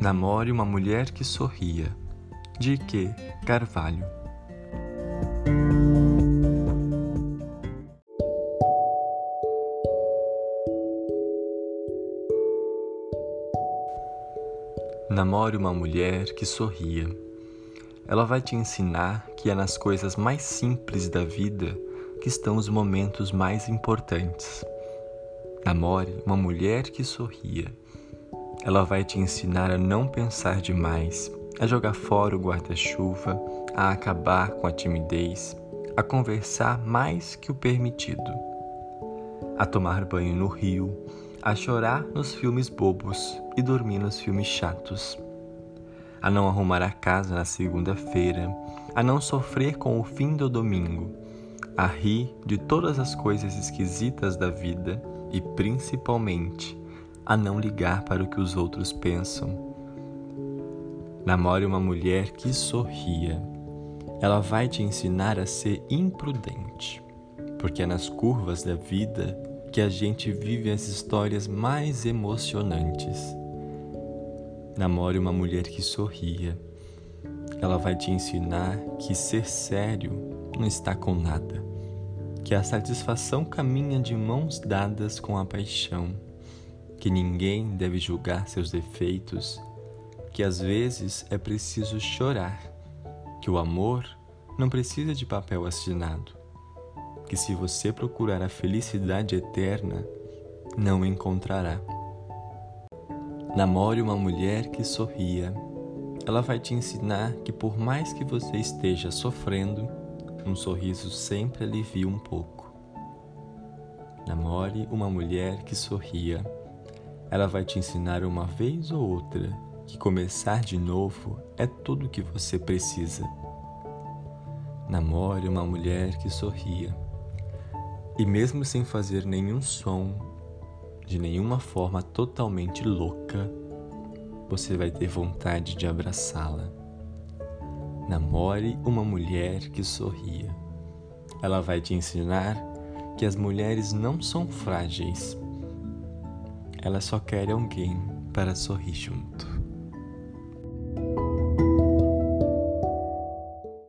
Namore uma mulher que sorria. De que Carvalho. Namore uma mulher que sorria. Ela vai te ensinar que é nas coisas mais simples da vida que estão os momentos mais importantes. Namore uma mulher que sorria. Ela vai te ensinar a não pensar demais, a jogar fora o guarda-chuva, a acabar com a timidez, a conversar mais que o permitido, a tomar banho no rio, a chorar nos filmes bobos e dormir nos filmes chatos, a não arrumar a casa na segunda-feira, a não sofrer com o fim do domingo, a rir de todas as coisas esquisitas da vida e principalmente a não ligar para o que os outros pensam. Namore uma mulher que sorria. Ela vai te ensinar a ser imprudente, porque é nas curvas da vida que a gente vive as histórias mais emocionantes. Namore uma mulher que sorria. Ela vai te ensinar que ser sério não está com nada, que a satisfação caminha de mãos dadas com a paixão que ninguém deve julgar seus defeitos, que às vezes é preciso chorar, que o amor não precisa de papel assinado, que se você procurar a felicidade eterna, não encontrará. Namore uma mulher que sorria. Ela vai te ensinar que, por mais que você esteja sofrendo, um sorriso sempre alivia um pouco. Namore uma mulher que sorria ela vai te ensinar uma vez ou outra que começar de novo é tudo o que você precisa. Namore uma mulher que sorria. E mesmo sem fazer nenhum som, de nenhuma forma totalmente louca, você vai ter vontade de abraçá-la. Namore uma mulher que sorria. Ela vai te ensinar que as mulheres não são frágeis, ela só quer alguém para sorrir junto.